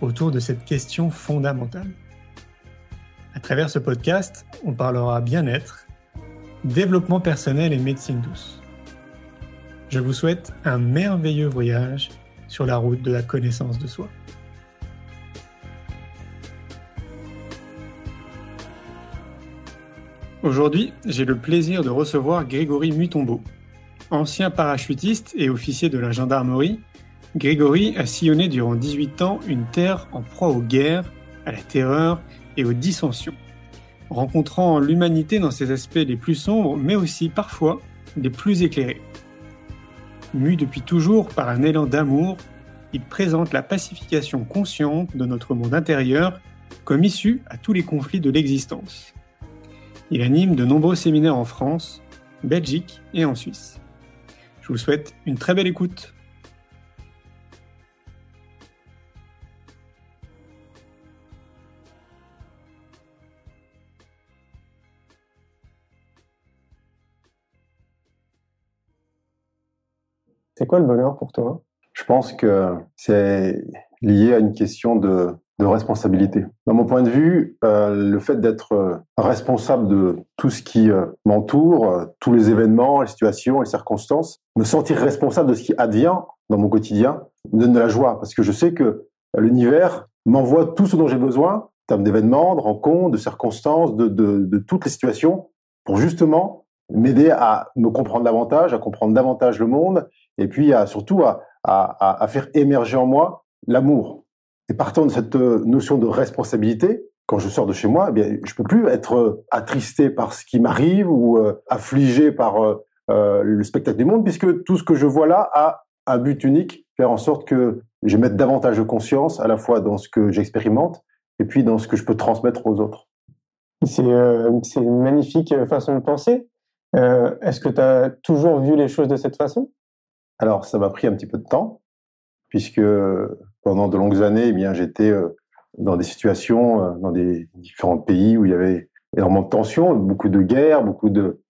autour de cette question fondamentale. À travers ce podcast, on parlera bien-être, développement personnel et médecine douce. Je vous souhaite un merveilleux voyage sur la route de la connaissance de soi. Aujourd'hui, j'ai le plaisir de recevoir Grégory Mutombo. Ancien parachutiste et officier de la gendarmerie, Grégory a sillonné durant 18 ans une terre en proie aux guerres, à la terreur et aux dissensions, rencontrant l'humanité dans ses aspects les plus sombres, mais aussi parfois les plus éclairés. Mu depuis toujours par un élan d'amour, il présente la pacification consciente de notre monde intérieur comme issue à tous les conflits de l'existence. Il anime de nombreux séminaires en France, Belgique et en Suisse. Je vous souhaite une très belle écoute. C'est quoi le bonheur pour toi? Je pense que c'est lié à une question de, responsabilité. Dans mon point de vue, euh, le fait d'être euh, responsable de tout ce qui euh, m'entoure, tous les événements, les situations, les circonstances, me sentir responsable de ce qui advient dans mon quotidien, me donne de la joie parce que je sais que l'univers m'envoie tout ce dont j'ai besoin en termes d'événements, de rencontres, de circonstances, de, de toutes les situations pour justement m'aider à me comprendre davantage, à comprendre davantage le monde et puis à, surtout à, à, faire émerger en moi l'amour. Et partant de cette euh, notion de responsabilité, quand je sors de chez moi, eh bien, je peux plus être euh, attristé par ce qui m'arrive ou euh, affligé par le spectacle du monde, puisque tout ce que je vois là a un but unique, faire en sorte que je mette davantage de conscience à la fois dans ce que j'expérimente et puis dans ce que je peux transmettre aux autres. C'est une magnifique façon de penser. Est-ce que tu as toujours vu les choses de cette façon? Alors, ça m'a pris un petit peu de temps, puisque pendant de longues années, eh bien, j'étais euh, dans des situations, euh, dans des différents pays où il y avait énormément de tensions, beaucoup de guerres, beaucoup de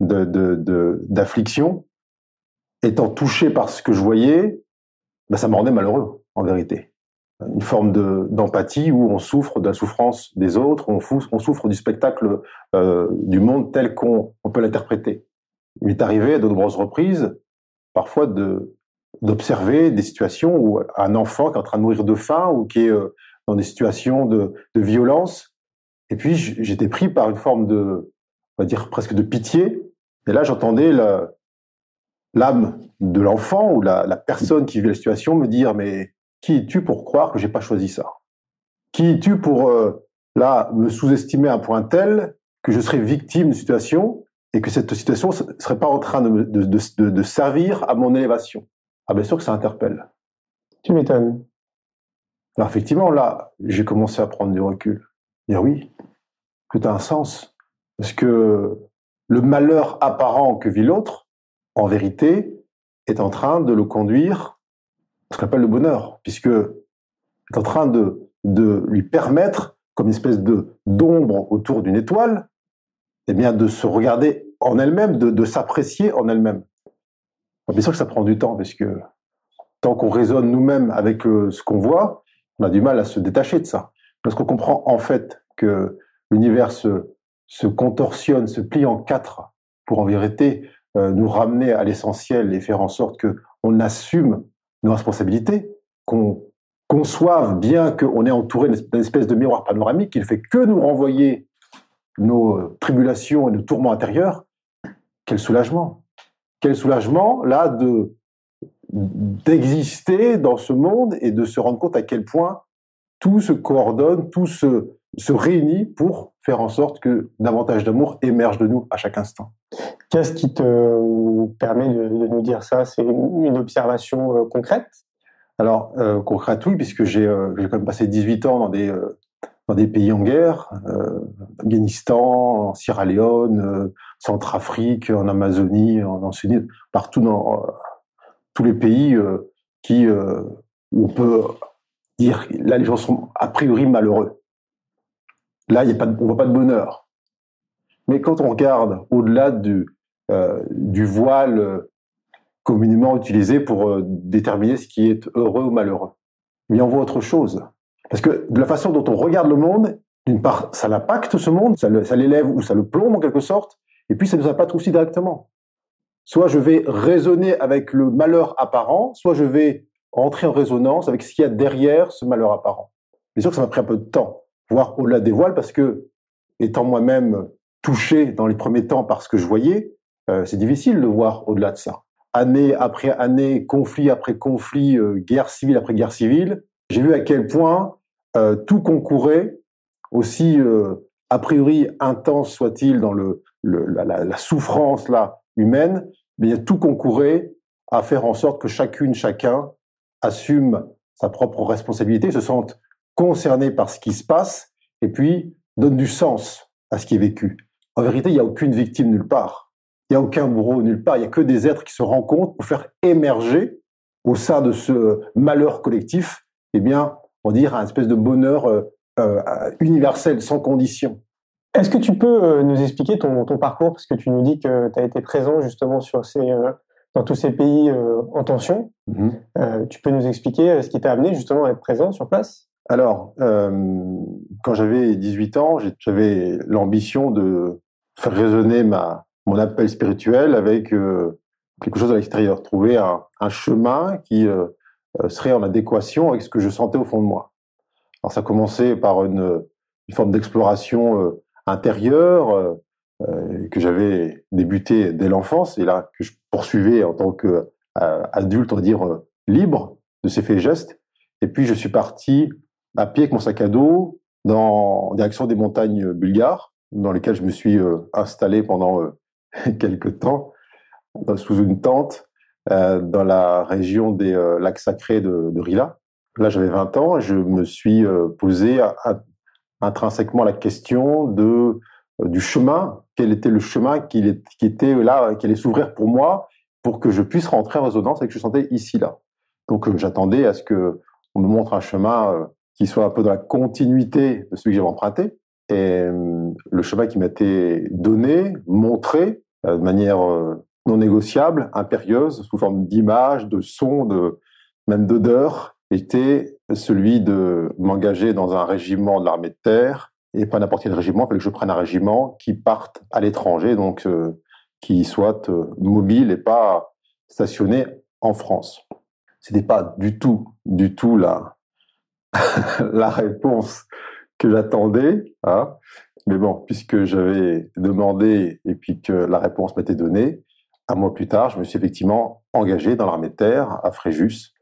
d'afflictions. Étant touché par ce que je voyais, ben, ça me rendait malheureux, en vérité. Une forme d'empathie où on souffre de la souffrance des autres, on, on souffre du spectacle euh, du monde tel qu'on peut l'interpréter. Il m'est arrivé à de nombreuses reprises parfois de d'observer des situations où un enfant qui est en train de mourir de faim ou qui est euh, dans des situations de, de violence. Et puis j'étais pris par une forme de, on va dire presque de pitié. Et là j'entendais l'âme de l'enfant ou la, la, personne qui vit la situation me dire mais qui es-tu pour croire que j'ai pas choisi ça? Qui es-tu pour euh, là me sous-estimer à un point tel que je serais victime d'une situation? Et que cette situation ne serait pas en train de, de, de, de, servir à mon élévation. Ah bien sûr que ça interpelle. Tu m'étonnes. Alors effectivement, là, j'ai commencé à prendre du recul. Et oui, tout a un sens. Parce que le malheur apparent que vit l'autre, en vérité, est en train de le conduire à ce qu'on appelle le bonheur, puisque est en train de, de lui permettre, comme une espèce de d'ombre autour d'une étoile, eh bien, de se regarder en elle-même, de, s'apprécier en elle-même. Bien sûr que ça prend du temps, parce que tant qu'on raisonne nous-mêmes avec euh, ce qu'on voit, on a du mal à se détacher de ça. Lorsqu'on comprend en fait que l'univers se, se, contorsionne, se plie en quatre pour en vérité euh, nous ramener à l'essentiel et faire en sorte que on assume nos responsabilités, qu'on conçoive bien qu'on est entouré d'une espèce de miroir panoramique qui ne fait que nous renvoyer nos tribulations et nos tourments intérieurs, quel soulagement. Quel soulagement, là, de d'exister dans ce monde et de se rendre compte à quel point tout se coordonne, tout se, se réunit pour faire en sorte que davantage d'amour émerge de nous à chaque instant. Qu'est-ce qui te permet de, nous dire ça? C'est une observation euh, concrète? Alors, euh, concrètement, oui, puisque j'ai euh, quand même passé 18 ans dans des, euh, des pays en guerre, euh, Afghanistan, en Sierra Leone, euh, Centrafrique, en Amazonie, en, en partout dans euh, tous les pays euh, qui, où on peut dire, là, les gens sont a priori malheureux. Là, y a pas de, on voit pas de bonheur. Mais quand on regarde au-delà du, du voile communément utilisé pour déterminer ce qui est heureux ou malheureux, mais on voit autre chose. Parce que de la façon dont on regarde le monde, d'une part, ça l'impacte ce monde, ça l'élève ou ça le plombe en quelque sorte, et puis ça nous impacte aussi directement. Soit je vais raisonner avec le malheur apparent, soit je vais entrer en résonance avec ce qu'il y a derrière ce malheur apparent. Bien sûr que ça m'a pris un peu de temps, voire au-delà des voiles, parce que, étant moi-même touché dans les premiers temps par ce que je voyais, euh, c'est difficile de voir au-delà de ça. Année après année, conflit après conflit, euh, guerre civile après guerre civile, j'ai vu à quel point euh, tout concourait, aussi euh, a priori intense soit-il dans le, la souffrance là humaine, mais il y a tout concourait à faire en sorte que chacune, chacun assume sa propre responsabilité, se sente concerné par ce qui se passe, et puis donne du sens à ce qui est vécu. En vérité, il n'y a aucune victime nulle part. Il n'y a aucun bourreau nulle part. Il n'y a que des êtres qui se rencontrent pour faire émerger au sein de ce malheur collectif, eh bien, on dire un espèce de bonheur euh, euh, universel, sans condition. Est-ce que tu peux euh, nous expliquer ton, ton parcours? Parce que tu nous dis que tu as été présent justement sur ces, dans tous ces pays en tension. Euh, tu peux nous expliquer ce qui t'a amené justement à être présent sur place? Alors, quand j'avais 18 ans, j'avais l'ambition de faire résonner ma, mon appel spirituel avec quelque chose à l'extérieur, trouver un, un chemin qui euh, serait en adéquation avec ce que je sentais au fond de moi. Alors, ça a commencé par une, forme d'exploration euh, intérieure euh, euh, que j'avais débuté dès l'enfance et là que je poursuivais en tant que euh, adulte, on va dire euh, libre de ces faits et gestes. Et puis, je suis parti à pied avec mon sac à dos dans en direction des montagnes bulgares, dans lesquelles je me suis euh, installé pendant euh, quelques temps sous une tente euh, dans la région des euh, lacs sacrés de, Rila. Là, j'avais 20 ans et je me suis euh, posé intrinsèquement la question de euh, du chemin. Quel était le chemin qui, était là, qui allait s'ouvrir pour moi pour que je puisse rentrer en résonance avec ce que je sentais ici là. Donc, euh, j'attendais à ce que on me montre un chemin euh, qui soit un peu dans la continuité de celui que j'avais emprunté. Et euh, le chemin qui m'a été donné, montré euh, de manière euh, non négociable, impérieuse, sous forme d'images, de sons, de même d'odeurs, était celui de m'engager dans un régiment de l'armée de terre et pas n'importe quel régiment. Il fallait que je prenne un régiment qui parte à l'étranger, donc euh, qui soit euh, mobile et pas stationné en France. C'était pas du tout, du tout la la réponse que j'attendais. Hein. Mais bon, puisque j'avais demandé et puis que la réponse m'était donnée, un mois plus tard, je me suis effectivement engagé dans l'armée de terre à Fréjus,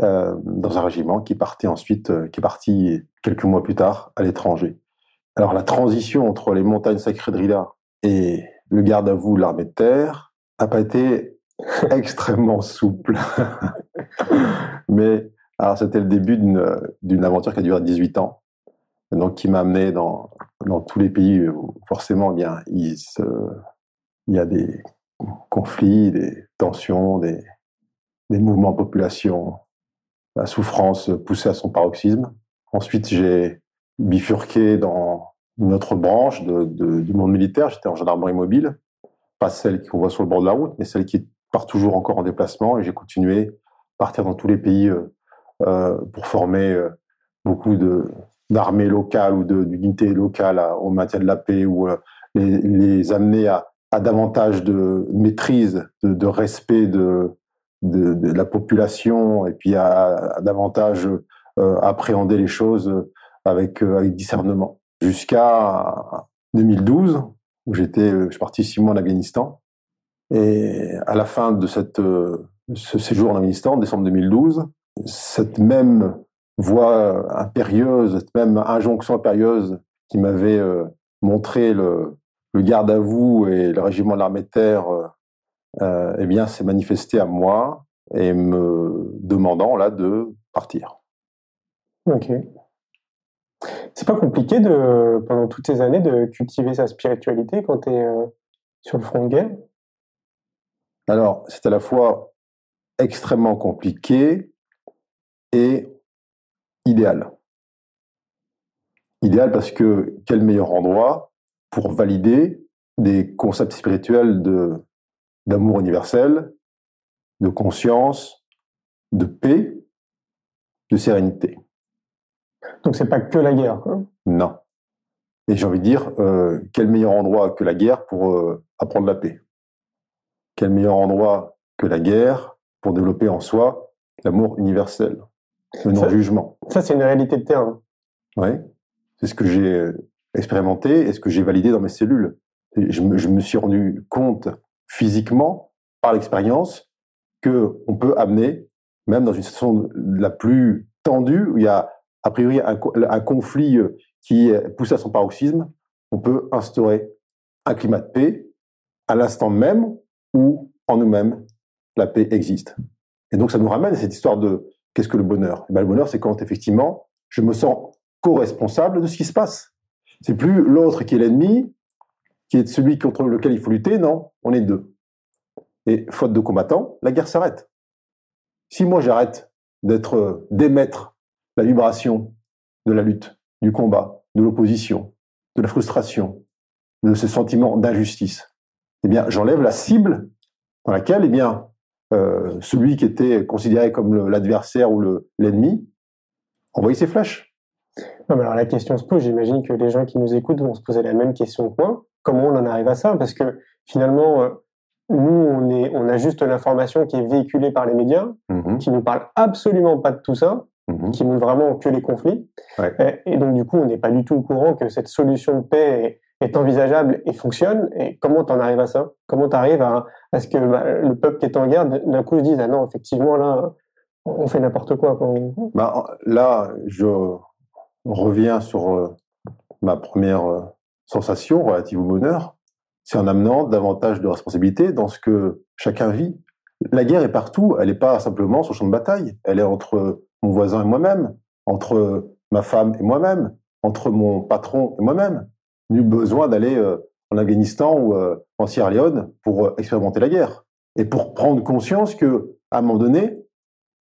euh, dans un régiment qui partait ensuite, euh, qui est parti quelques mois plus tard à l'étranger. Alors la transition entre les montagnes sacrées de Rila et le garde à vous l'armée de terre n'a pas été extrêmement souple. Mais alors c'était le début d'une d'une aventure qui a duré 18 ans, donc qui m'a amené dans dans tous les pays où forcément eh bien il se, il y a des conflits, des tensions, des des mouvements de population, la souffrance poussée à son paroxysme. Ensuite, j'ai bifurqué dans une autre branche du monde militaire. J'étais en gendarmerie mobile, pas celle qu'on voit sur le bord de la route, mais celle qui part toujours encore en déplacement. Et j'ai continué à partir dans tous les pays euh, euh, pour former euh, beaucoup d'armées locales ou d'unités locales au maintien de la paix ou les amener à, à davantage de maîtrise, de, respect de, la population et puis à, davantage euh, appréhender les choses avec, euh, discernement. Jusqu'à 2012, où j'étais, euh, je suis parti six mois en Afghanistan. Et à la fin de ce séjour en Afghanistan, en décembre 2012, cette même voix impérieuse, cette même injonction impérieuse qui m'avait montré le, le garde à vous et le régiment de l'armée de terre, euh, euh, eh bien, s'est manifesté à moi et me demandant là de partir. Ok. C'est pas compliqué de, pendant toutes ces années de cultiver sa spiritualité quand tu es euh, sur le front de guerre? Alors, c'est à la fois extrêmement compliqué et idéal. Idéal parce que quel meilleur endroit pour valider des concepts spirituels de d'amour universel, de conscience, de paix, de sérénité. Donc c'est pas que la guerre, quoi. Non. Et j'ai envie de dire, euh, quel meilleur endroit que la guerre pour euh, apprendre la paix? Quel meilleur endroit que la guerre pour développer en soi l'amour universel, le non-jugement? Ça, c'est une réalité de terrain. Oui. C'est ce que j'ai euh, expérimenté et ce que j'ai validé dans mes cellules. je, me, suis rendu compte physiquement, par l'expérience, que on peut amener, même dans une situation la plus tendue, où il y a a priori un, conflit euh, qui est poussé à son paroxysme, on peut instaurer un climat de paix à l'instant même où en nous-mêmes la paix existe. Et donc ça nous ramène à cette histoire de qu'est-ce que le bonheur? Eh ben, Le bonheur, c'est quand effectivement je me sens co-responsable de ce qui se passe. C'est plus l'autre qui est l'ennemi, qui est celui contre lequel il faut lutter, non, on est deux. Et faute de combattants, la guerre s'arrête. Si moi j'arrête d'être, euh, d'émettre la vibration de la lutte, du combat, de l'opposition, de la frustration, de ce sentiment d'injustice, eh bien, j'enlève la cible dans laquelle, eh bien, euh, celui qui était considéré comme l'adversaire ou l'ennemi envoyait ses flèches. Non, mais alors la question se pose. J'imagine que les gens qui nous écoutent vont se poser la même question que moi. Comment on en arrive à ça? Parce que finalement, euh, nous, on, est, on a juste l'information qui est véhiculée par les médias, mm-hmm. qui nous parle absolument pas de tout ça. Mhm. qui montrent vraiment que les conflits. Et, donc, du coup, on n'est pas du tout au courant que cette solution de paix est, envisageable et fonctionne. Et comment tu en arrives à ça? Comment tu arrives à, à, ce que bah, le peuple qui est en guerre, d'un coup, se dise Ah non, effectivement, là, on fait n'importe quoi. Bah, là, je reviens sur euh, ma première euh, sensation relative au bonheur. C'est en amenant davantage de responsabilité dans ce que chacun vit. La guerre est partout, elle n'est pas simplement sur le champ de bataille, elle est entre mon voisin et moi-même, entre ma femme et moi-même, entre mon patron et moi-même. Nul besoin d'aller euh, en Afghanistan ou en Sierra Leone pour expérimenter la guerre. Et pour prendre conscience que, à un moment donné,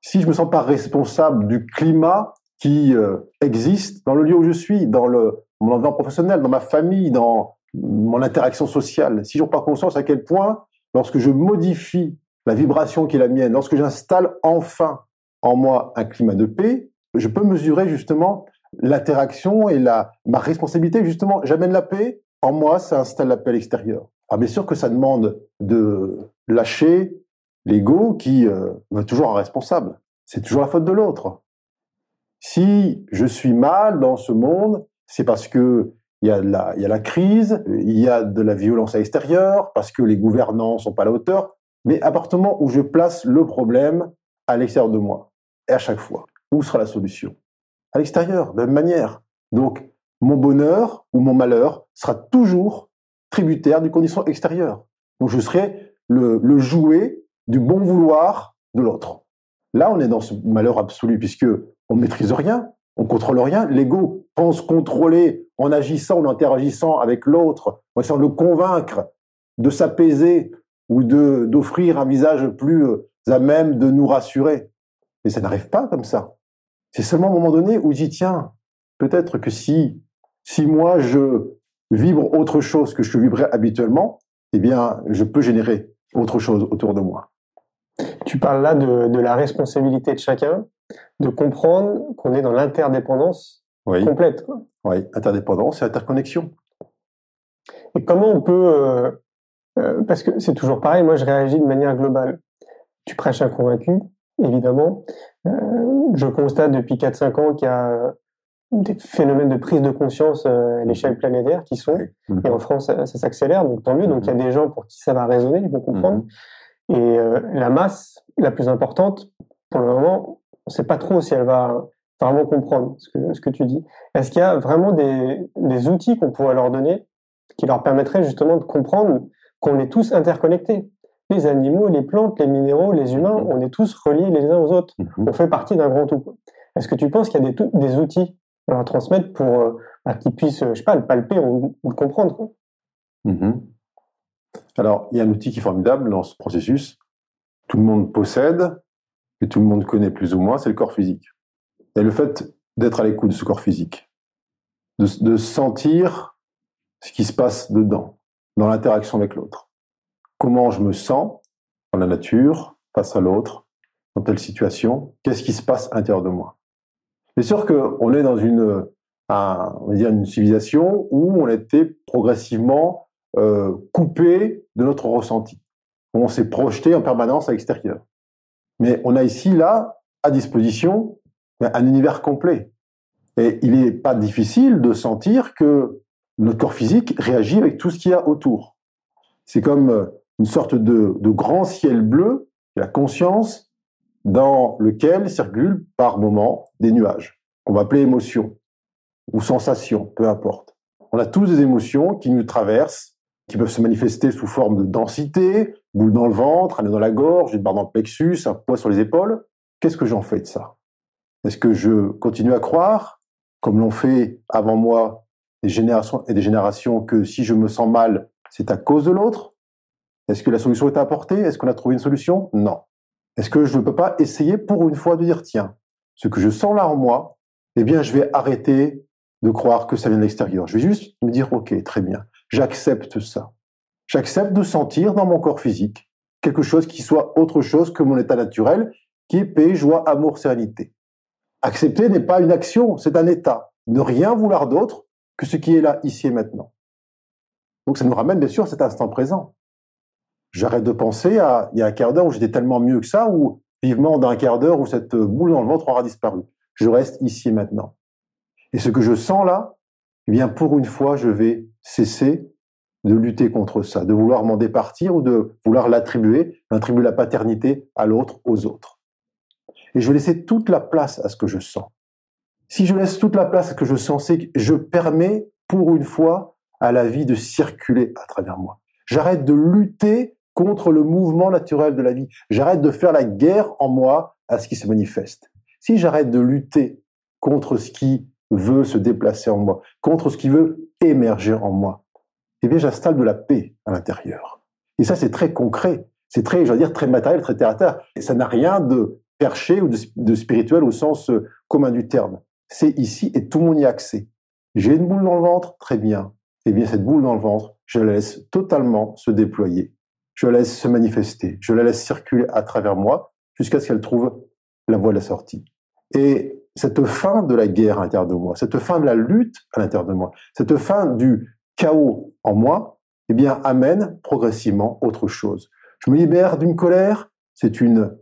si je me sens pas responsable du climat qui existe dans le lieu où je suis, dans mon environnement professionnel, dans ma famille, dans mon interaction sociale, si je n'ai pas conscience à quel point, lorsque je modifie la vibration qui est la mienne, lorsque j'installe enfin en moi un climat de paix, je peux mesurer justement l'interaction et la ma responsabilité. Justement, j'amène la paix en moi, ça installe la paix à l'extérieur. Ah, bien sûr que ça demande de lâcher l'ego qui euh, veut toujours un responsable. C'est toujours la faute de l'autre. Si je suis mal dans ce monde, c'est parce que il y a la, crise, il y a de la violence à l'extérieur, parce que les gouvernants sont pas à la hauteur. Mais à partir du moment où je place le problème à l'extérieur de moi, et à chaque fois, où sera la solution? À l'extérieur, de la même manière. Donc, mon bonheur ou mon malheur sera toujours tributaire des conditions extérieures. Donc, je serai le, le jouet du bon vouloir de l'autre. Là, on est dans ce malheur absolu puisque on ne maîtrise rien, on contrôle rien. L'ego pense contrôler en agissant ou en interagissant avec l'autre, en essayant de le convaincre de s'apaiser ou de d'offrir un visage plus euh, à même de nous rassurer. Et ça n'arrive pas comme ça. C'est seulement un moment donné où j'y tiens. Peut-être que si, si moi je vibre autre chose que je vibrais habituellement, eh bien, je peux générer autre chose autour de moi. Tu parles là de la responsabilité de chacun, de comprendre qu'on est dans l'interdépendance complète. Oui, interdépendance et interconnexion. Et comment on peut, euh, euh, parce que c'est toujours pareil, moi je réagis de manière globale. Tu prêches un convaincu, évidemment. Euh, je constate depuis 4-5 ans qu'il y a des phénomènes de prise de conscience à l'échelle planétaire qui sont, et en France ça, s'accélère, donc tant mieux. Donc il y a des gens pour qui ça va résonner, ils vont comprendre. Et euh, la masse la plus importante, pour le moment, ne sait pas trop si elle va vraiment comprendre ce que, ce que tu dis. Est-ce qu'il y a vraiment des, des outils qu'on pourrait leur donner qui leur permettraient justement de comprendre qu'on est tous interconnectés? Les animaux, les plantes, les minéraux, les humains, on est tous reliés les uns aux autres. On fait partie d'un grand tout. Est-ce que tu penses qu'il y a des, des outils à transmettre pour euh, bah, qu'ils puissent, je sais pas, le palper ou, le comprendre? Mhm. Alors, il y a un outil qui est formidable dans ce processus. Tout le monde possède, et tout le monde connaît plus ou moins, c'est le corps physique. Et le fait d'être à l'écoute de ce corps physique, de, de sentir ce qui se passe dedans, dans l'interaction avec l'autre. Comment je me sens dans la nature, face à l'autre, dans telle situation, qu'est-ce qui se passe à l'intérieur de moi. C'est sûr qu'on est dans une, on va dire une civilisation où on a été progressivement euh, coupé de notre ressenti. On s'est projeté en permanence à l'extérieur. Mais on a ici, là, à disposition, un univers complet. Et il n'est pas difficile de sentir que notre corps physique réagit avec tout ce qu'il y a autour. C'est comme euh, une sorte de, de grand ciel bleu, la conscience dans lequel circulent par moments des nuages, qu'on va appeler émotions ou sensations, peu importe. On a tous des émotions qui nous traversent, qui peuvent se manifester sous forme de densité, boule dans le ventre, un dans la gorge, une barre dans le plexus, un poids sur les épaules. Qu'est-ce que j'en fais de ça? Est-ce que je continue à croire, comme l'ont fait avant moi des générations et des générations, que si je me sens mal, c'est à cause de l'autre? Est-ce que la solution est apportée? Est-ce qu'on a trouvé une solution? Non. Est-ce que je ne peux pas essayer pour une fois de dire, tiens, ce que je sens là en moi, eh bien, je vais arrêter de croire que ça vient de l'extérieur. Je vais juste me dire, OK, très bien, j'accepte ça. J'accepte de sentir dans mon corps physique quelque chose qui soit autre chose que mon état naturel, qui est paix, joie, amour, sérénité. Accepter n'est pas une action, c'est un état. Ne rien vouloir d'autre que ce qui est là, ici et maintenant. Donc ça nous ramène bien sûr à cet instant présent. J'arrête de penser à il y a un quart d'heure où j'étais tellement mieux que ça, ou vivement d'un quart d'heure où cette boule dans le ventre aura disparu. Je reste ici et maintenant. Et ce que je sens là, eh bien, pour une fois, je vais cesser de lutter contre ça, de vouloir m'en départir ou de vouloir l'attribuer, attribuer la paternité à l'autre, aux autres. Et je vais laisser toute la place à ce que je sens. Si je laisse toute la place à ce que je sens, c'est que je permets, pour une fois, à la vie de circuler à travers moi. J'arrête de lutter contre le mouvement naturel de la vie. J'arrête de faire la guerre en moi à ce qui se manifeste. Si j'arrête de lutter contre ce qui veut se déplacer en moi, contre ce qui veut émerger en moi, eh bien, j'installe de la paix à l'intérieur. Et ça, c'est très concret. C'est très, je dire, très matériel, très terre à terre. Et ça n'a rien de perché ou de, spirituel au sens euh, commun du terme. C'est ici et tout le monde y a accès. J'ai une boule dans le ventre, très bien. Eh bien, cette boule dans le ventre, je la laisse totalement se déployer. Je la laisse se manifester. Je la laisse circuler à travers moi jusqu'à ce qu'elle trouve la voie de la sortie. Et cette fin de la guerre à l'intérieur de moi, cette fin de la lutte à l'intérieur de moi, cette fin du chaos en moi, eh bien, amène progressivement autre chose. Je me libère d'une colère, c'est une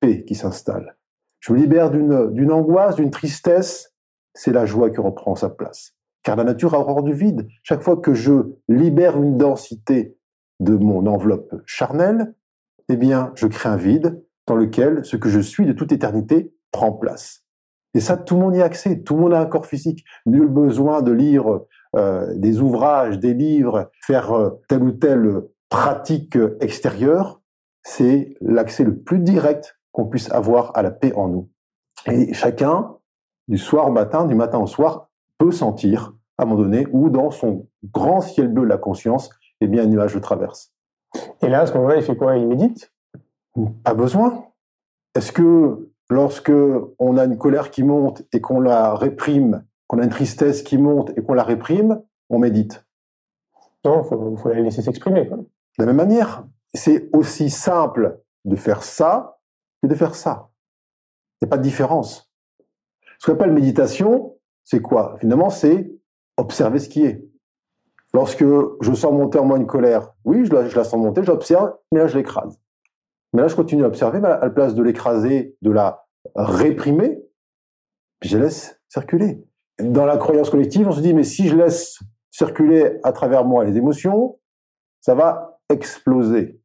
paix qui s'installe. Je me libère d'une, angoisse, d'une tristesse, c'est la joie qui reprend sa place. Car la nature a horreur du vide. Chaque fois que je libère une densité de mon enveloppe charnelle, eh bien, je crée un vide dans lequel ce que je suis de toute éternité prend place. Et ça, tout le monde y a accès. Tout le monde a un corps physique. Nul besoin de lire euh, des ouvrages, des livres, faire euh, telle ou telle pratique extérieure. C'est l'accès le plus direct qu'on puisse avoir à la paix en nous. Et chacun, du soir au matin, du matin au soir, peut sentir, à un moment donné, ou dans son grand ciel bleu de la conscience, eh bien, un nuage le traverse. Et là, à ce moment-là, il fait quoi? Il médite? Pas besoin. Est-ce que lorsque on a une colère qui monte et qu'on la réprime, qu'on a une tristesse qui monte et qu'on la réprime, on médite. Non, il faut, faut, la laisser s'exprimer. De la même manière, c'est aussi simple de faire ça que de faire ça. Il n'y a pas de différence. Ce qu'on appelle méditation, c'est quoi? Finalement, c'est observer ce qui est. Lorsque je sens monter en moi une colère, oui, je la, je la sens monter, j'observe, mais là, je l'écrase. Mais là, je continue à observer, mais à la place de l'écraser, de la réprimer, je laisse circuler. Dans la croyance collective, on se dit, mais si je laisse circuler à travers moi les émotions, ça va exploser.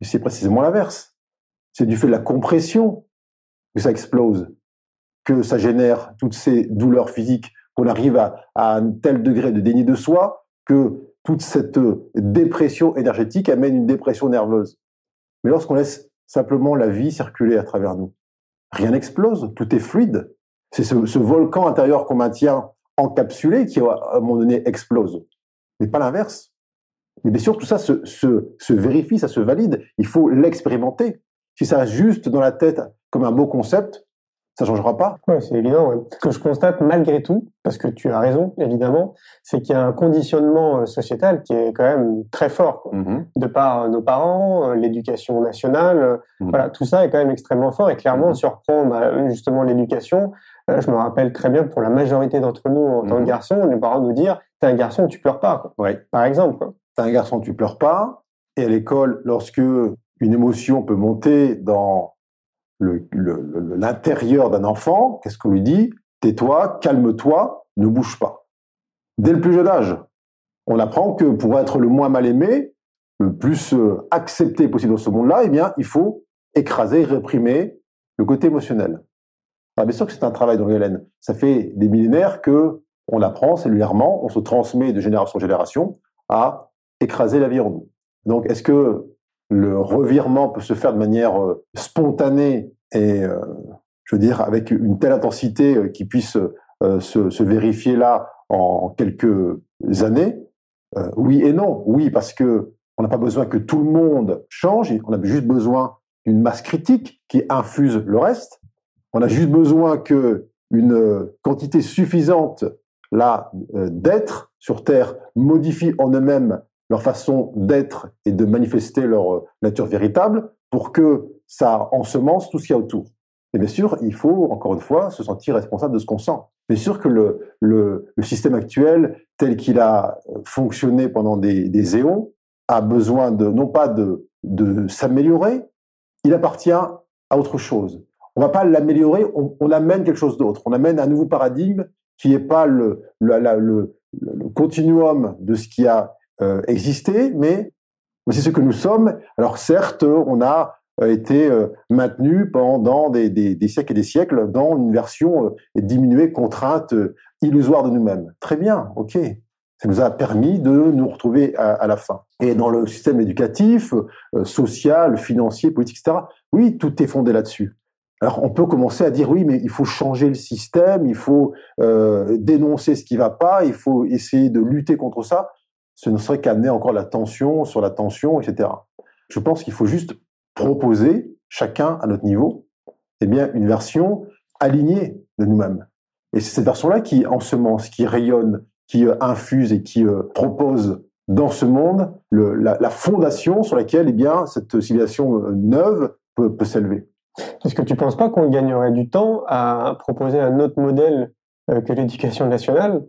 Et c'est précisément l'inverse. C'est du fait de la compression que ça explose, que ça génère toutes ces douleurs physiques, qu'on arrive à, à un tel degré de déni de soi que toute cette dépression énergétique amène une dépression nerveuse. Mais lorsqu'on laisse simplement la vie circuler à travers nous, rien n'explose, tout est fluide. C'est ce, volcan intérieur qu'on maintient encapsulé qui, à un moment donné, explose. Mais pas l'inverse. Mais bien sûr, tout ça se, se vérifie, ça se valide. Il faut l'expérimenter. Si ça reste juste dans la tête comme un beau concept, ça changera pas. Oui, c'est évident. Ce que je constate malgré tout, parce que tu as raison, évidemment, c'est qu'il y a un conditionnement euh, sociétal qui est quand même très fort, mm-hmm. de par euh, nos parents, euh, l'éducation nationale, mm-hmm. voilà, tout ça est quand même extrêmement fort. Et clairement, mm-hmm. si on reprend bah, justement l'éducation, je me rappelle très bien pour la majorité d'entre nous en tant que garçon, les parents nous dire "T'es un garçon, tu pleures pas", quoi. par exemple. T'es un garçon, tu pleures pas. Et à l'école, lorsque une émotion peut monter dans l'intérieur d'un enfant, qu'est-ce qu'on lui dit? Tais-toi, calme-toi, ne bouge pas. Dès le plus jeune âge, on apprend que pour être le moins mal aimé, le plus euh, accepté possible dans ce monde-là, eh bien, il faut écraser, réprimer le côté émotionnel. Bien sûr que c'est un travail dans Hélène. Ça fait des millénaires que on apprend cellulairement, on se transmet de génération en génération à écraser la vie en nous. Donc, est-ce que le revirement peut se faire de manière euh, spontanée et, euh, je veux dire, avec une telle intensité euh, qui puisse se, vérifier là en quelques années? Oui et non. Oui, parce que on n'a pas besoin que tout le monde change, on a juste besoin d'une masse critique qui infuse le reste. On a juste besoin que une quantité suffisante là d'être sur Terre modifie en eux-mêmes leur façon d'être et de manifester leur euh, nature véritable pour que ça ensemence tout ce qu'il y a autour. Et bien sûr, il faut, encore une fois, se sentir responsable de ce qu'on sent. Bien sûr que le, le, système actuel, tel qu'il a euh, fonctionné pendant des, des éons, a besoin de, non pas de, de s'améliorer, il appartient à autre chose. On va pas l'améliorer, on, amène quelque chose d'autre. On amène un nouveau paradigme qui n'est pas le, continuum de ce qui a euh, exister, mais c'est ce que nous sommes. Alors certes, on a euh, été euh, maintenu pendant des, des, siècles et des siècles dans une version diminuée, contrainte, illusoire de nous-mêmes. Très bien, ok. Ça nous a permis de nous retrouver à, à la fin. Et dans le système éducatif, social, financier, politique, etc., oui, tout est fondé là-dessus. Alors on peut commencer à dire oui, mais il faut changer le système, il faut euh, dénoncer ce qui va pas, il faut essayer de lutter contre ça ce ne serait qu'amener encore la tension sur la tension, etc. Je pense qu'il faut juste proposer, chacun à notre niveau, eh bien, une version alignée de nous-mêmes. Et c'est cette version-là qui ensemence, qui rayonne, qui euh, infuse et qui euh, propose dans ce monde la, fondation sur laquelle eh bien, cette civilisation neuve peut s'élever. Est-ce que tu ne penses pas qu'on gagnerait du temps à proposer un autre modèle que l'éducation nationale?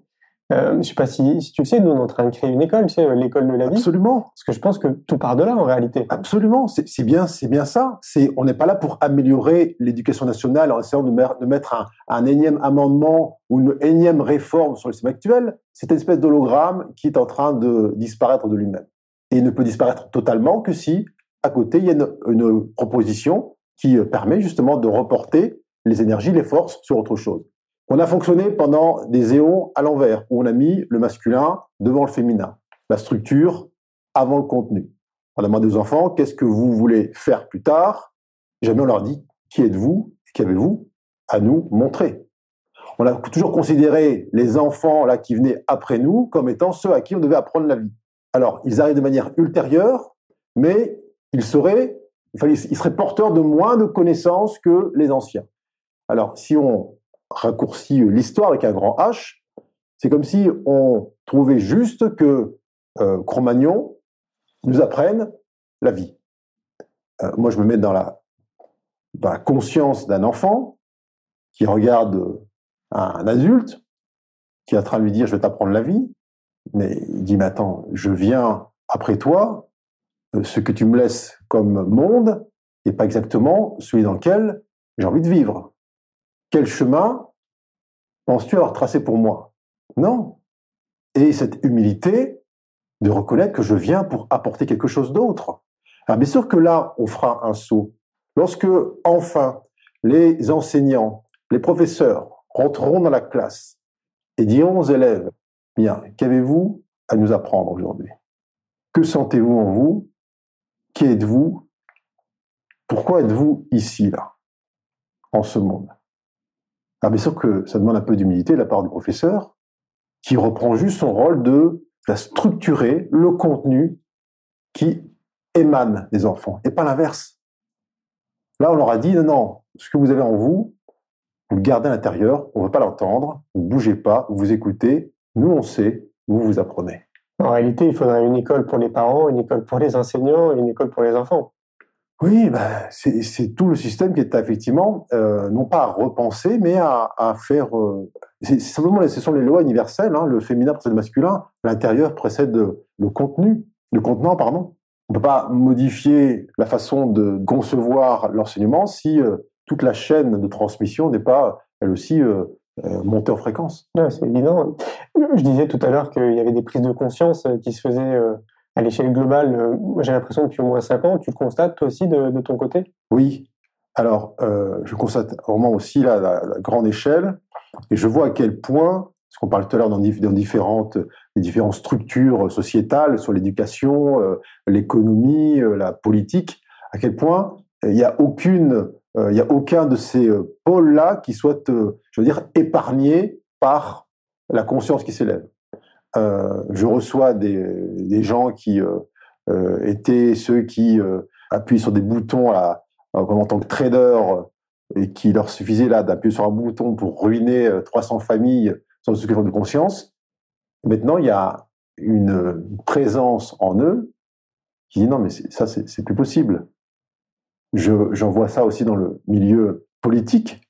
Euh, je sais pas si, si, tu le sais, nous on est en train de créer une école, tu sais, l'école de la vie. Absolument. Parce que je pense que tout part de là en réalité. Absolument. C'est bien, c'est bien ça. C'est, on n'est pas là pour améliorer l'éducation nationale en essayant de, de mettre un, un, énième amendement ou une énième réforme sur le système actuel. C'est une espèce d'hologramme qui est en train de disparaître de lui-même. Et il ne peut disparaître totalement que si, à côté, il y a une, une proposition qui permet justement de reporter les énergies, les forces sur autre chose. On a fonctionné pendant des éons à l'envers, où on a mis le masculin devant le féminin, la structure avant le contenu. On a demandé aux enfants, qu'est-ce que vous voulez faire plus tard? Jamais on leur dit, qui êtes-vous? Qu'avez-vous à nous montrer On a toujours considéré les enfants là qui venaient après nous comme étant ceux à qui on devait apprendre la vie. Alors, ils arrivent de manière ultérieure, mais ils seraient, ils seraient porteurs de moins de connaissances que les anciens. Alors, si on raccourci l'histoire avec un grand H, c'est comme si on trouvait juste que euh, Cro-Magnon nous apprenne la vie. Euh, moi, je me mets dans la, conscience d'un enfant qui regarde un, adulte qui est en train de lui dire je vais t'apprendre la vie, mais il dit mais attends, je viens après toi, ce que tu me laisses comme monde n'est pas exactement celui dans lequel j'ai envie de vivre. Quel chemin penses-tu avoir tracé pour moi? Non. Et cette humilité de reconnaître que je viens pour apporter quelque chose d'autre. Alors bien sûr que là, on fera un saut. Lorsque, enfin, les enseignants, les professeurs rentreront dans la classe et diront aux élèves, bien, qu'avez-vous à nous apprendre aujourd'hui? Que sentez-vous en vous? Qui êtes-vous? Pourquoi êtes-vous ici, là, en ce monde? Alors bien sûr que ça demande un peu d'humilité de la part du professeur, qui reprend juste son rôle de, de structurer le contenu qui émane des enfants, et pas l'inverse. Là, on leur a dit, non, non, ce que vous avez en vous, vous le gardez à l'intérieur, on ne veut pas l'entendre, vous ne bougez pas, vous écoutez, nous on sait, vous vous apprenez. En réalité, il faudrait une école pour les parents, une école pour les enseignants une école pour les enfants. Oui, ben, c'est tout le système qui est effectivement, euh, non pas à repenser, mais à, à faire... Euh, c'est simplement, ce sont les lois universelles, hein, le féminin précède le masculin, l'intérieur précède le contenu, le contenant, pardon. On ne peut pas modifier la façon de concevoir l'enseignement si euh, toute la chaîne de transmission n'est pas, elle aussi, euh, euh, montée en fréquence. c'est évident. Je disais tout à l'heure qu'il y avait des prises de conscience qui se faisaient à l'échelle globale. J'ai l'impression que depuis au moins cinq ans, tu le constates toi aussi de, ton côté? Oui. Alors, je constate vraiment aussi la, la, grande échelle et je vois à quel point parce qu'on parle tout à l'heure dans, différentes, les différentes structures sociétales sur l'éducation, euh, l'économie, euh, la politique, à quel point euh, il n'y a aucune, il y a aucun de ces pôles-là qui soit, je veux dire, épargné par la conscience qui s'élève. je reçois des, gens qui étaient ceux qui appuient sur des boutons en tant que trader et qui leur suffisait là d'appuyer sur un bouton pour ruiner 300 familles sans aucune de conscience. Maintenant, il y a une présence en eux qui dit non, mais ça, c'est plus possible. J'en vois ça aussi dans le milieu politique,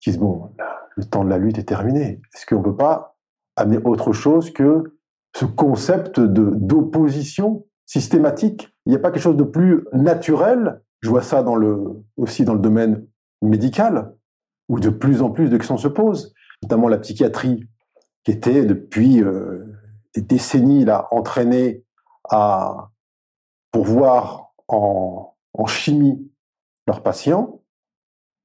qui dit bon, le temps de la lutte est terminé. Est-ce qu'on ne peut pas amener autre chose que ce concept d'opposition systématique? Il n'y a pas quelque chose de plus naturel? Je vois ça dans le, aussi dans le domaine médical, où de plus en plus de questions se posent, notamment la psychiatrie qui étaient depuis euh, des décennies là entraînés à pour voir en, en chimie leurs patients,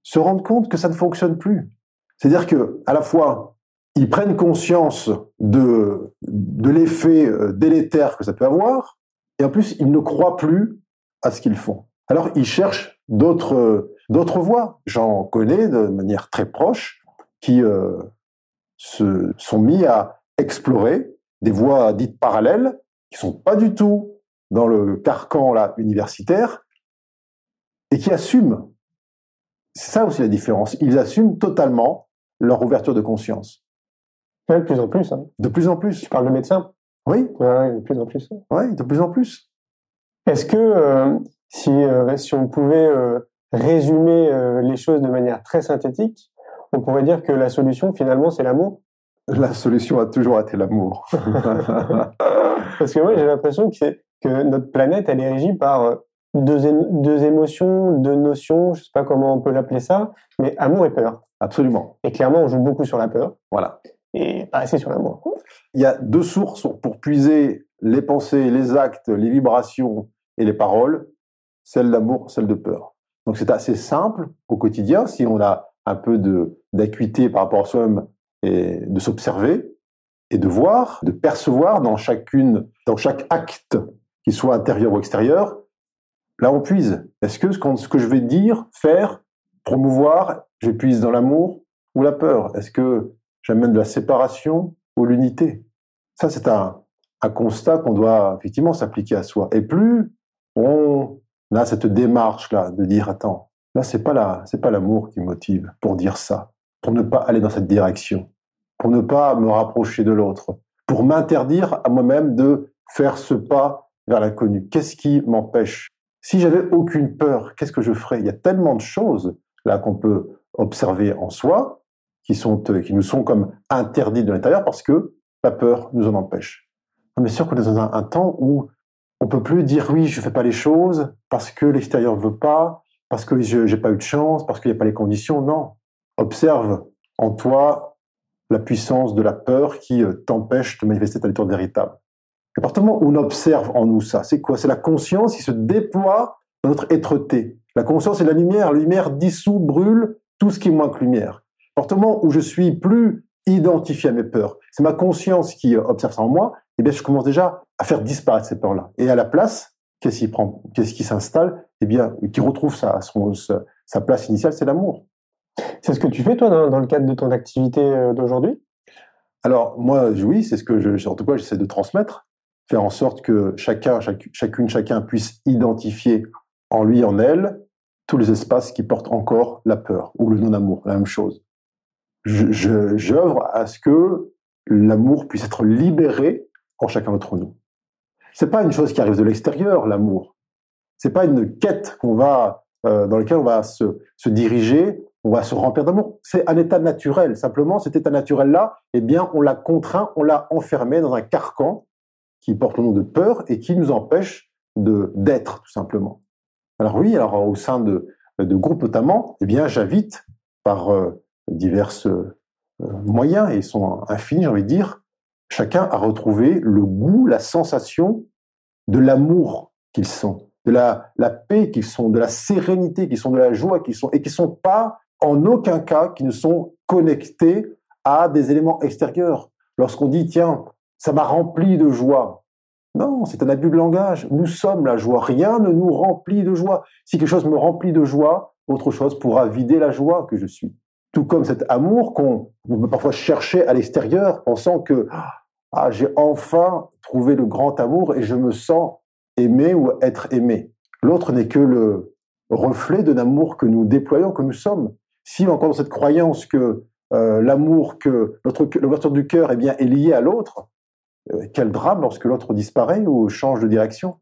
se rendent compte que ça ne fonctionne plus. C'est-à-dire que à la fois ils prennent conscience de de l'effet euh, délétère que ça peut avoir, et en plus ils ne croient plus à ce qu'ils font. Alors ils cherchent d'autres d'autres voies. J'en connais de manière très proche qui euh, se sont mis à explorer des voies dites parallèles qui sont pas du tout dans le carcan là universitaire et qui assument. C'est ça aussi la différence. Ils assument totalement leur ouverture de conscience. de plus en plus. Hein. De plus en plus. Tu parles de médecins? Oui. Ouais, de plus en plus. Oui, de plus en plus. Est-ce que euh, si, euh, si on pouvait euh, résumer les choses de manière très synthétique, on pourrait dire que la solution, finalement, c'est l'amour? La solution a toujours été l'amour. Parce que moi, j'ai l'impression que, que notre planète, elle est régie par deux, deux émotions, deux notions, je sais pas comment on peut l'appeler ça, mais amour et peur. Absolument. Et clairement, on joue beaucoup sur la peur. Voilà. Et pas assez sur l'amour. Il y a deux sources pour puiser les pensées, les actes, les vibrations et les paroles, celle d'amour, celle de peur. Donc c'est assez simple au quotidien si on a un peu d'acuité par rapport à soi-même et de s'observer et de voir, de percevoir dans chacune, dans chaque acte, qu'il soit intérieur ou extérieur, là on puise. Est-ce que ce, que je vais dire, faire, promouvoir, je puise dans l'amour ou la peur? Est-ce que j'amène de la séparation ou l'unité? Ça, c'est un, un constat qu'on doit effectivement s'appliquer à soi. Et plus on a cette démarche-là de dire, attends, Là, c'est pas la, c'est pas l'amour qui motive pour dire ça, pour ne pas aller dans cette direction, pour ne pas me rapprocher de l'autre, pour m'interdire à moi-même de faire ce pas vers l'inconnu. Qu'est-ce qui m'empêche Si j'avais aucune peur, qu'est-ce que je ferais? Il y a tellement de choses là qu'on peut observer en soi qui sont qui nous sont comme interdites de l'intérieur parce que la peur nous en empêche. On est sûr qu'on est dans un, un temps où on peut plus dire oui, je fais pas les choses parce que l'extérieur veut pas, parce que je n'ai pas eu de chance, parce qu'il n'y a pas les conditions. Non. Observe en toi la puissance de la peur qui euh, t'empêche de manifester ta nature véritable. À partir du moment où on observe en nous ça, c'est quoi? C'est la conscience qui se déploie dans notre être-té. La conscience est la lumière. La lumière dissout, brûle tout ce qui est moins que lumière. À partir du moment où je suis plus identifié à mes peurs, c'est ma conscience qui euh, observe ça en moi, et eh bien je commence déjà à faire disparaître ces peurs-là. Et à la place, qu'est-ce qui prend, qu'est-ce qui s'installe? Eh bien, qui retrouve sa, sa, place initiale, c'est l'amour. C'est ce que tu fais toi dans, le cadre de ton activité euh, d'aujourd'hui? Alors moi, oui, c'est ce que je, en tout cas, j'essaie de transmettre, faire en sorte que chacun, chacune, chacun puisse identifier en lui, en elle, tous les espaces qui portent encore la peur ou le non-amour, la même chose. J'œuvre à ce que l'amour puisse être libéré en chacun d'entre nous. C'est pas une chose qui arrive de l'extérieur, l'amour. C'est pas une quête qu'on va euh, dans laquelle on va se, diriger, on va se remplir d'amour. C'est un état naturel. Simplement, cet état naturel-là, eh bien, on l'a contraint, on l'a enfermé dans un carcan qui porte le nom de peur et qui nous empêche d'être tout simplement. Alors oui, alors au sein de, de groupes notamment, eh bien, j'invite par euh, divers euh, moyens et ils sont infinis, j'ai envie de dire, chacun a retrouvé le goût, la sensation de l'amour qu'ils sont, de la, la paix qu'ils sont, de la sérénité qu'ils sont, de la joie qu'ils sont, et qui sont pas en aucun cas qui ne sont connectés à des éléments extérieurs. Lorsqu'on dit tiens, ça m'a rempli de joie. Non, c'est un abus de langage. Nous sommes la joie. Rien ne nous remplit de joie. Si quelque chose me remplit de joie, autre chose pourra vider la joie que je suis. Tout comme cet amour qu'on peut parfois chercher à l'extérieur, pensant que ah, j'ai enfin trouvé le grand amour et je me sens aimé ou être aimé. L'autre n'est que le reflet de l'amour que nous déployons, que nous sommes. Si encore dans cette croyance que euh, l'amour, que l'ouverture du cœur eh bien, est liée à l'autre, quel drame lorsque l'autre disparaît ou change de direction.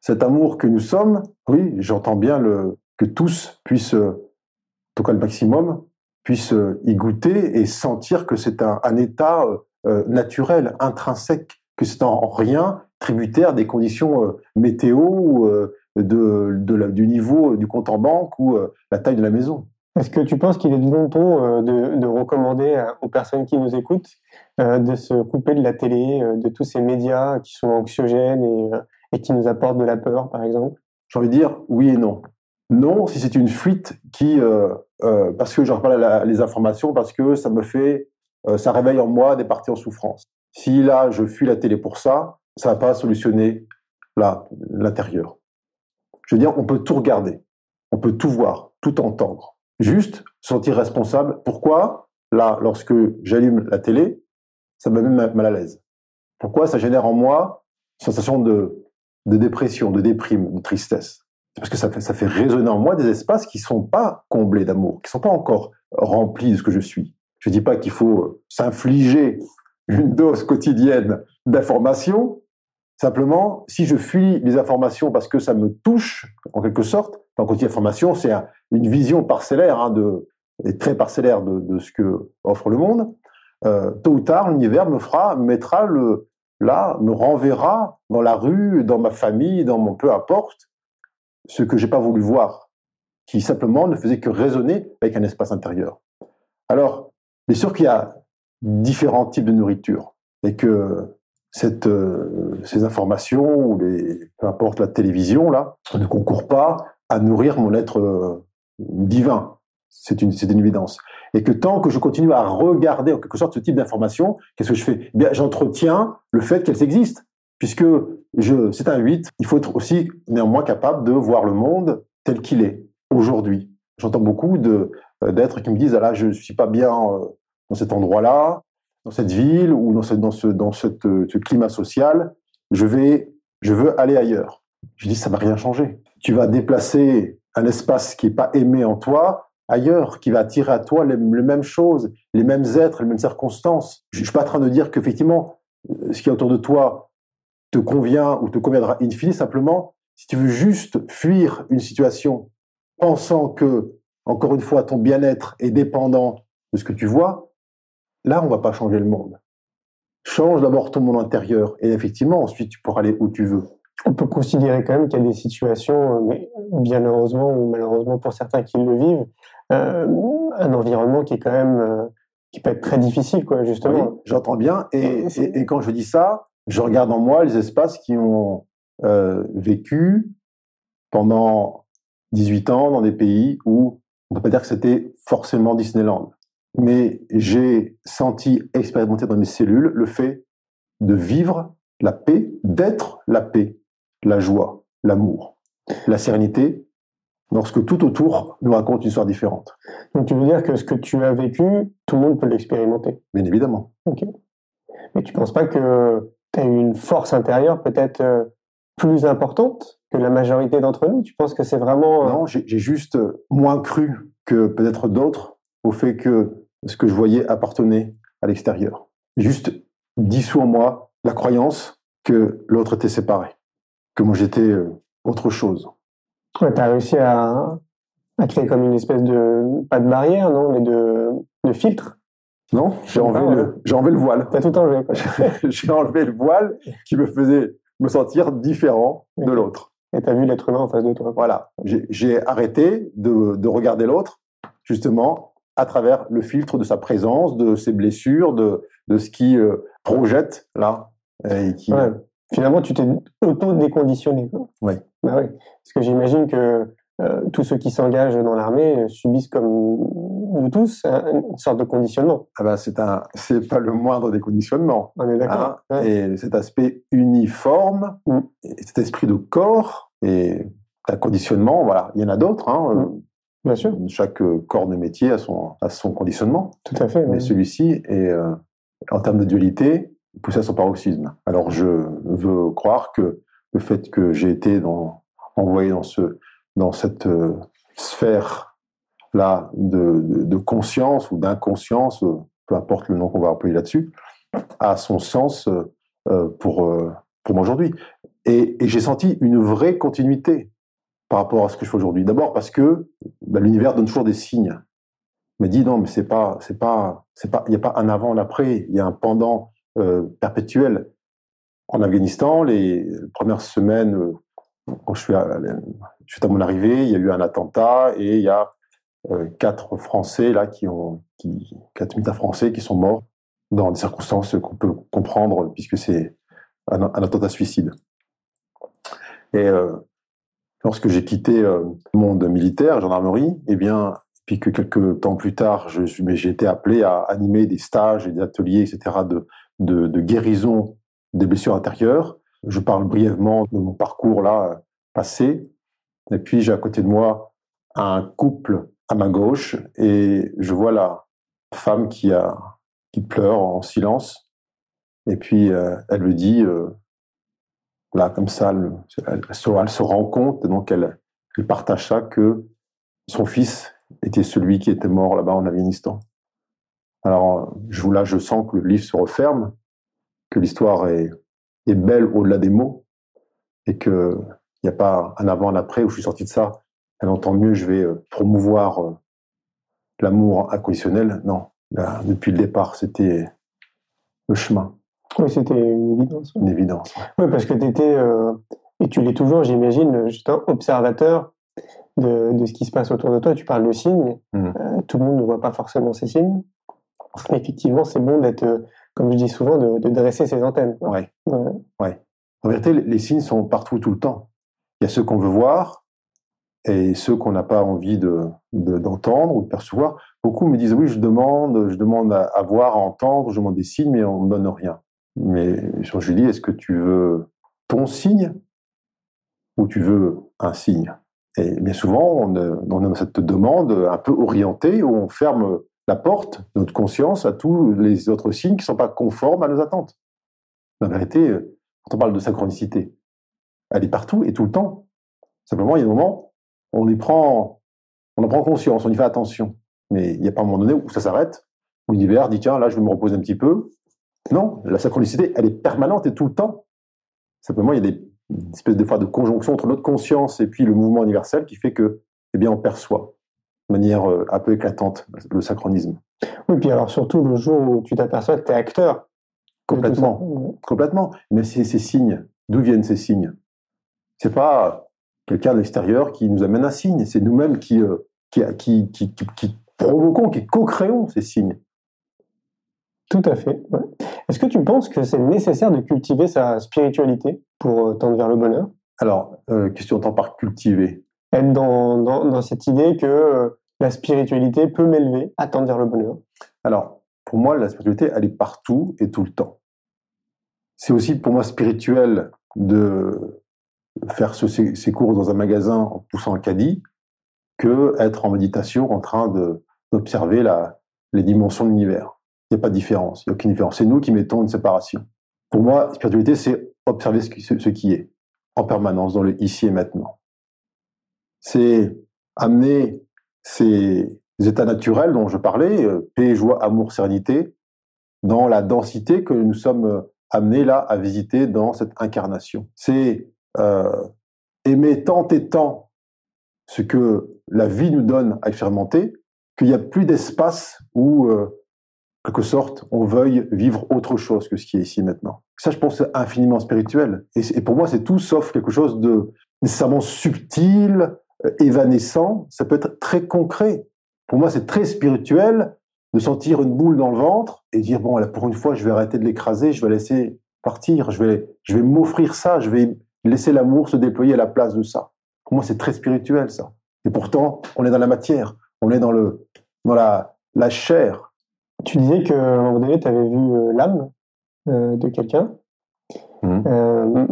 Cet amour que nous sommes, oui, j'entends bien le, que tous puissent, en tout cas le maximum, puissent y goûter et sentir que c'est un, état euh, naturel, intrinsèque, que c'est en rien tributaire des conditions euh, météo ou de, du niveau du compte en banque ou la taille de la maison. Est-ce que tu penses qu'il est de bon ton de, recommander aux personnes qui nous écoutent de se couper de la télé, de tous ces médias qui sont anxiogènes et, et qui nous apportent de la peur, par exemple J'ai envie de dire oui et non. Non, si c'est une fuite qui, euh, euh, parce que je reprends les informations, parce que ça me fait, euh, ça réveille en moi des parties en souffrance. Si là, je fuis la télé pour ça, ça va pas solutionner l'intérieur. Je veux dire, on peut tout regarder, on peut tout voir, tout entendre. Juste sentir responsable. Pourquoi? Là, lorsque j'allume la télé, ça me met mal à l'aise. Pourquoi ça génère en moi une sensation de, de dépression, de déprime, de tristesse? Parce que ça fait, ça fait résonner en moi des espaces qui sont pas comblés d'amour, qui sont pas encore remplis de ce que je suis. Je dis pas qu'il faut s'infliger une dose quotidienne d'informations. Simplement, si je fuis les informations parce que ça me touche, en quelque sorte, en quotidien d'information, c'est une vision parcellaire, hein, de, et très parcellaire de, de, ce que offre le monde. Euh, tôt ou tard, l'univers me fera, mettra le, là, me renverra dans la rue, dans ma famille, dans mon peu importe, ce que j'ai pas voulu voir, qui simplement ne faisait que résonner avec un espace intérieur. Alors, bien sûr qu'il y a différents types de nourriture et que euh, ces informations ou les, peu importe la télévision là, ne concourent pas à nourrir mon être euh, divin. C'est une, une évidence. Et que tant que je continue à regarder en quelque sorte ce type d'information, qu'est-ce que je fais? Eh Bien, j'entretiens le fait qu'elles existent puisque je, c'est un 8, il faut être aussi néanmoins capable de voir le monde tel qu'il est aujourd'hui. J'entends beaucoup euh, d'êtres qui me disent, ah là, je ne suis pas bien euh, dans cet endroit-là, dans cette ville ou dans, ce, dans, ce, dans cette, euh, climat social, je vais, je veux aller ailleurs. Je dis, ça va rien changer. Tu vas déplacer un espace qui est pas aimé en toi ailleurs, qui va attirer à toi les, mêmes choses, les mêmes êtres, les mêmes circonstances. Je, je suis pas en train de dire qu'effectivement, ce qui est autour de toi te convient ou te conviendra in fine, simplement, si tu veux juste fuir une situation pensant que, encore une fois, ton bien-être est dépendant de ce que tu vois, là, on va pas changer le monde. Change d'abord ton monde intérieur et effectivement, ensuite, tu pourras aller où tu veux. On peut considérer quand même qu'il y a des situations, mais bien heureusement ou malheureusement pour certains qui le vivent, euh, un environnement qui est quand même euh, qui peut être très difficile, quoi, justement. J'entends bien. Et, et, et, quand je dis ça, je regarde en moi les espaces qui ont euh, vécu pendant 18 ans dans des pays où on ne peut pas dire que c'était forcément Disneyland. Mais j'ai senti, expérimenter dans mes cellules le fait de vivre la paix, d'être la paix, la joie. l'amour, la sérénité, lorsque tout autour nous raconte une histoire différente. Donc tu veux dire que ce que tu as vécu, tout le monde peut l'expérimenter? Bien évidemment. Ok. Mais tu ne penses pas que tu as une force intérieure peut-être euh, plus importante que la majorité d'entre nous? Tu penses que c'est vraiment... Euh, non, j'ai juste moins cru que peut-être d'autres au fait que ce que je voyais appartenait à l'extérieur. Juste dissous en moi la croyance que l'autre était séparé, que moi j'étais euh, autre chose. Ouais, tu as réussi à, à, créer comme une espèce de, pas de barrière, non, mais de, de filtre. Non, j'ai enlevé, le, j'ai enlevé le voile. T'as tout enlevé, j'ai enlevé le voile qui me faisait me sentir différent de l'autre. Et tu as vu l'être humain en face de toi. Voilà. J'ai arrêté de, de regarder l'autre, justement, à travers le filtre de sa présence, de ses blessures, de, de ce qui euh, projette là. Et qui... Finalement, tu t'es auto-déconditionné. Oui. Bah oui. Parce que j'imagine que euh, tous ceux qui s'engagent dans l'armée euh, subissent comme nous tous une sorte de conditionnement. Ah bah c'est un, c'est pas le moindre déconditionnement. On est d'accord. Hein. Et cet aspect uniforme, mm. cet esprit de corps et un conditionnement, voilà, il y en a d'autres. Hein. Mm. Bien sûr. Chaque corps de métier a son, a son conditionnement. Tout à fait. Mais celui-ci est, euh, en termes de dualité, poussé à son paroxysme. Alors je veux croire que le fait que j'ai été envoyé dans ce, dans cette euh, sphère là de, conscience ou d'inconscience, euh, peu importe le nom qu'on va appeler là-dessus, a son sens pour pour moi aujourd'hui. Et, j'ai senti une vraie continuité par rapport à ce que je fais aujourd'hui. D'abord parce que bah, l'univers donne toujours des signes. Mais dit non, mais c'est pas, c'est pas, c'est pas, il n'y a pas un avant, l'après. Il y a un pendant euh, perpétuel. En Afghanistan, les premières semaines, euh, quand je suis à, suite à mon arrivée, il y a eu un attentat et il y a euh, quatre Français là qui ont, quatre militaires français qui sont morts dans des circonstances qu'on peut comprendre puisque c'est un, attentat suicide. Et lorsque j'ai quitté le monde militaire, gendarmerie, eh bien, puis que quelques temps plus tard, j'ai été appelé à animer des stages et des ateliers, etc., de, de, guérison des blessures intérieures. Je parle brièvement de mon parcours là passé. Et puis j'ai à côté de moi un couple à ma gauche et je vois la femme qui a qui pleure en silence. Et puis euh, elle me dit euh, là, comme ça, elle, se, rend compte, donc elle, partage ça, que son fils était celui qui était mort là-bas en Afghanistan. Alors je, là, je sens que le livre se referme, que l'histoire est, belle au-delà des mots, et qu'il n'y a pas un avant, un après, où je suis sorti de ça. Elle entend mieux, je vais euh, promouvoir euh, l'amour inconditionnel. Non, depuis le départ, c'était le chemin. Oui, c'était une évidence. Une évidence. Oui, parce que tu étais, euh, et tu l'es toujours, j'imagine, juste un observateur de, de, ce qui se passe autour de toi. Tu parles de signes. Mmh. Euh, tout le monde ne voit pas forcément ces signes. Effectivement, c'est bon d'être, euh, comme je dis souvent, de, de dresser ses antennes. Oui. Ouais. ouais. En vérité, les signes sont partout tout le temps. Il y a ceux qu'on veut voir et ceux qu'on n'a pas envie de, d'entendre ou de percevoir. Beaucoup me disent oui, je demande, je demande à, à voir, à entendre, je demande des signes, mais on ne me donne rien. Mais je lui dis, est-ce que tu veux ton signe ou tu veux un signe? Et bien souvent, on, on a cette demande un peu orientée où on ferme la porte de notre conscience à tous les autres signes qui ne sont pas conformes à nos attentes. La vérité, quand on parle de synchronicité, elle est partout et tout le temps. Simplement, il y a des moments, on y prend, on en prend conscience, on y fait attention. Mais il n'y a pas un moment donné où ça s'arrête, l'univers dit tiens, là, je vais me reposer un petit peu, non, la synchronicité, elle est permanente et tout le temps. Simplement, il y a des espèces de fois de conjonction entre notre conscience et puis le mouvement universel qui fait que, eh bien, on perçoit de manière euh, un peu éclatante le synchronisme. Oui, puis alors surtout le jour où tu t'aperçois que tu es acteur. Complètement, complètement. Mais ces, ces signes, d'où viennent ces signes? C'est pas quelqu'un de l'extérieur qui nous amène un signe, c'est nous-mêmes qui, euh, qui, qui, qui, qui, provoquons, qui co-créons ces signes. Tout à fait. Est-ce que tu penses que c'est nécessaire de cultiver sa spiritualité pour euh, tendre vers le bonheur? Alors, euh, qu'est-ce que tu entends par cultiver Être dans, dans, cette idée que euh, la spiritualité peut m'élever à tendre vers le bonheur. Alors, pour moi, la spiritualité, elle est partout et tout le temps. C'est aussi pour moi spirituel de faire ses, courses dans un magasin en poussant un caddie que être en méditation en train d'observer les dimensions de l'univers. Il n'y a pas de différence, il n'y a aucune différence. C'est nous qui mettons une séparation. Pour moi, spiritualité, c'est observer ce qui, ce qui est en permanence dans le ici et maintenant. C'est amener ces états naturels dont je parlais, euh, paix, joie, amour, sérénité, dans la densité que nous sommes euh, amenés là à visiter dans cette incarnation. C'est euh, aimer tant et tant ce que la vie nous donne à expérimenter qu'il n'y a plus d'espace où, euh, quelque sorte, on veuille vivre autre chose que ce qui est ici maintenant. Ça, je pense, c'est infiniment spirituel. Et, pour moi, c'est tout sauf quelque chose de nécessairement subtil, évanescent. Ça peut être très concret. Pour moi, c'est très spirituel de sentir une boule dans le ventre et dire bon, là, pour une fois, je vais arrêter de l'écraser, je vais laisser partir, je vais, je vais m'offrir ça, je vais laisser l'amour se déployer à la place de ça. Pour moi, c'est très spirituel, ça. Et pourtant, on est dans la matière, on est dans, le, dans la, la chair. Tu disais qu'à un moment donné, tu avais vu euh, l'âme euh, de quelqu'un. Mmh. Euh,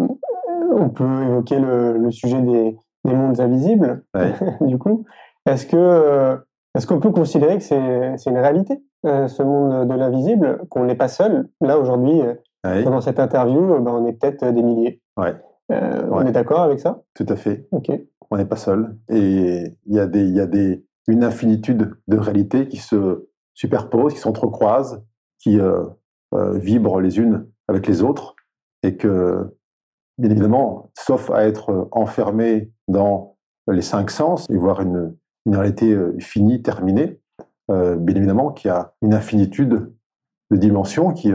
on peut évoquer le, le sujet des, des, mondes invisibles, du coup. Est-ce que est-ce qu'on peut considérer que c'est une réalité, ce monde de l'invisible, qu'on n'est pas seul? Là, aujourd'hui, pendant cette interview, ben, on est peut-être des milliers. Ouais. Euh, on est d'accord avec ça? Tout à fait. Ok. On n'est pas seul. Et il y a des, il y a des, une infinitude de réalités qui se superposent, qui s'entrecroisent, qui euh, euh, vibrent les unes avec les autres, et que, bien évidemment, sauf à être enfermé dans les cinq sens et voir une, réalité finie, terminée, bien évidemment qu'il y a une infinitude de dimensions qui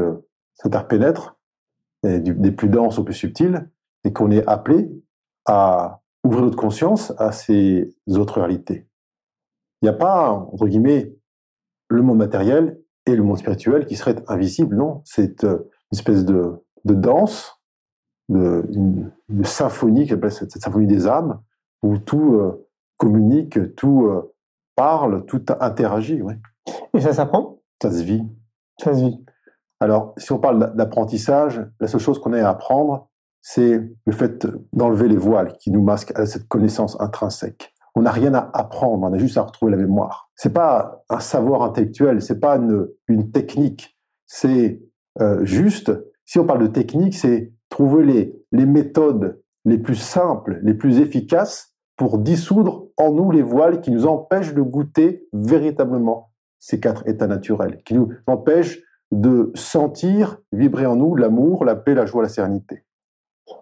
s'interpénètrent, des plus denses aux plus subtiles, et qu'on est appelé à ouvrir notre conscience à ces autres réalités. Il n'y a pas, entre guillemets, le monde matériel et le monde spirituel qui seraient invisibles, non. C'est euh, une espèce de danse, de, une, symphonie, qui appelle cette, symphonie des âmes, où tout euh, communique, tout euh, parle, tout interagit. Ouais. Et ça s'apprend? Ça se vit. Ça se vit. Alors, si on parle d'apprentissage, la seule chose qu'on ait à apprendre, c'est le fait d'enlever les voiles qui nous masquent à cette connaissance intrinsèque. On n'a rien à apprendre, on a juste à retrouver la mémoire. C'est pas un savoir intellectuel, c'est pas une, une technique, c'est euh, juste. Si on parle de technique, c'est trouver les, les méthodes les plus simples, les plus efficaces pour dissoudre en nous les voiles qui nous empêchent de goûter véritablement ces quatre états naturels, qui nous empêchent de sentir vibrer en nous l'amour, la paix, la joie, la sérénité.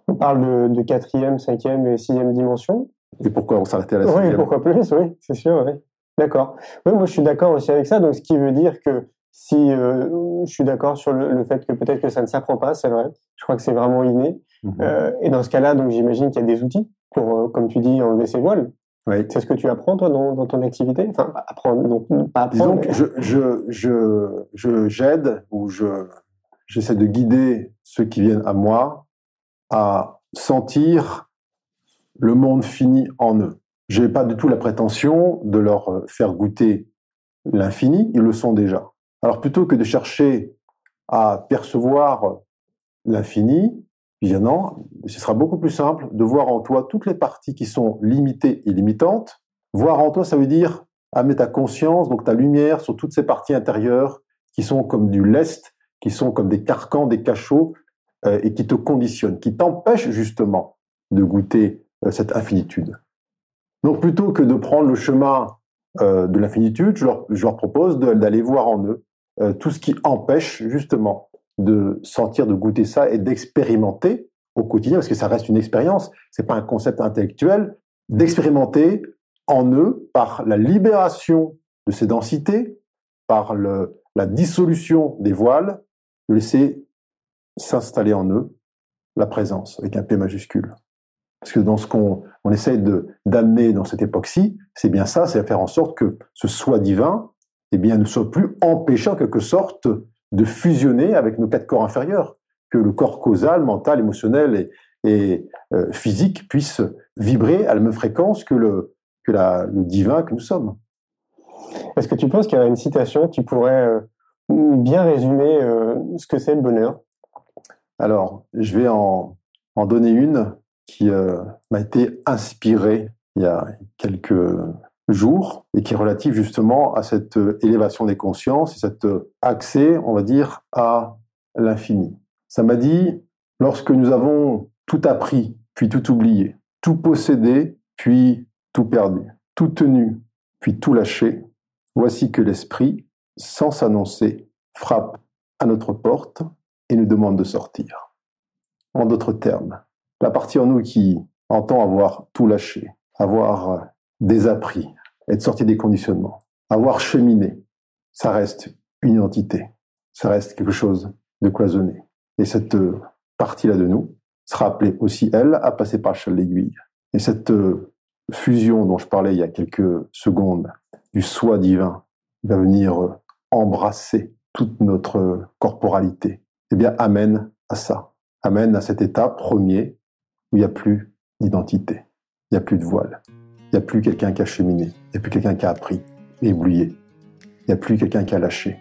On parle de, quatrième, cinquième et sixième dimension. Et pourquoi on s'arrêtait à la sixième? Oui, pourquoi plus, oui, c'est sûr, oui. D'accord. Oui, moi je suis d'accord aussi avec ça. Donc ce qui veut dire que si euh, je suis d'accord sur le, fait que peut-être que ça ne s'apprend pas, c'est vrai. Je crois que c'est vraiment inné. Mhm. Euh, et dans ce cas-là, donc j'imagine qu'il y a des outils pour, euh, comme tu dis, enlever ses voiles. Oui. C'est ce que tu apprends toi dans, ton activité? Enfin, apprendre, donc pas apprendre. Disons que je je je j'aide ou je j'essaie de guider ceux qui viennent à moi à sentir le monde fini en eux. Je n'ai pas du tout la prétention de leur euh, faire goûter l'infini, ils le sont déjà. Alors plutôt que de chercher à percevoir l'infini, bien non, ce sera beaucoup plus simple de voir en toi toutes les parties qui sont limitées et limitantes. Voir en toi, ça veut dire amener ta conscience, donc ta lumière sur toutes ces parties intérieures qui sont comme du lest, qui sont comme des carcans, des cachots, euh, et qui te conditionne, qui t'empêche justement de goûter euh, cette infinitude. Donc plutôt que de prendre le chemin euh, de l'infinitude, je leur, propose d'aller voir en eux tout ce qui empêche justement de sentir, de goûter ça et d'expérimenter au quotidien, parce que ça reste une expérience, c'est pas un concept intellectuel, d'expérimenter en eux par la libération de ces densités, par le, la dissolution des voiles, de laisser s'installer en eux la présence avec un P majuscule. Parce que dans ce qu'on on essaie de d'amener dans cette époque-ci, c'est bien ça, c'est faire en sorte que ce soi divin, eh bien, ne soit plus empêché en quelque sorte de fusionner avec nos quatre corps inférieurs, que le corps causal, mental, émotionnel et, et euh, physique puisse vibrer à la même fréquence que le que la, le divin que nous sommes. Est-ce que tu penses qu'il y a une citation qui pourrait euh, bien résumer euh, ce que c'est le bonheur? Alors, je vais en, donner une qui euh, m'a été inspiré il y a quelques jours et qui est relatif justement à cette euh, élévation des consciences et cet euh, accès, on va dire, à l'infini. Ça m'a dit, lorsque nous avons tout appris, puis tout oublié, tout possédé, puis tout perdu, tout tenu, puis tout lâché, voici que l'esprit, sans s'annoncer, frappe à notre porte et nous demande de sortir. En d'autres termes, la partie en nous qui entend avoir tout lâché, avoir désappris, être sorti des conditionnements, avoir cheminé, ça reste une identité, ça reste quelque chose de cloisonné. Et cette euh, partie-là de nous sera appelée aussi, elle, à passer par le châle d'aiguille. Et cette euh, fusion dont je parlais il y a quelques secondes, du soi divin, va venir euh, embrasser toute notre corporalité, eh bien, amène à ça, amène à cet état premier où il n'y a plus d'identité, il n'y a plus de voile, il n'y a plus quelqu'un qui a cheminé, il n'y a plus quelqu'un qui a appris et oublié, il n'y a plus quelqu'un qui a lâché.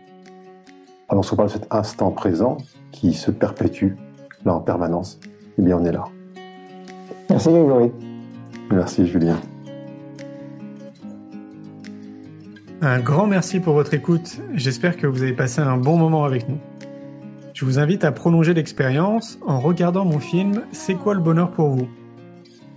Alors, on parle de cet instant présent qui se perpétue là en permanence, eh bien, on est là. Merci, Grégory. Merci, Julien. Un grand merci pour votre écoute. J'espère que vous avez passé un bon moment avec nous. Je vous invite à prolonger l'expérience en regardant mon film C'est quoi le bonheur pour vous?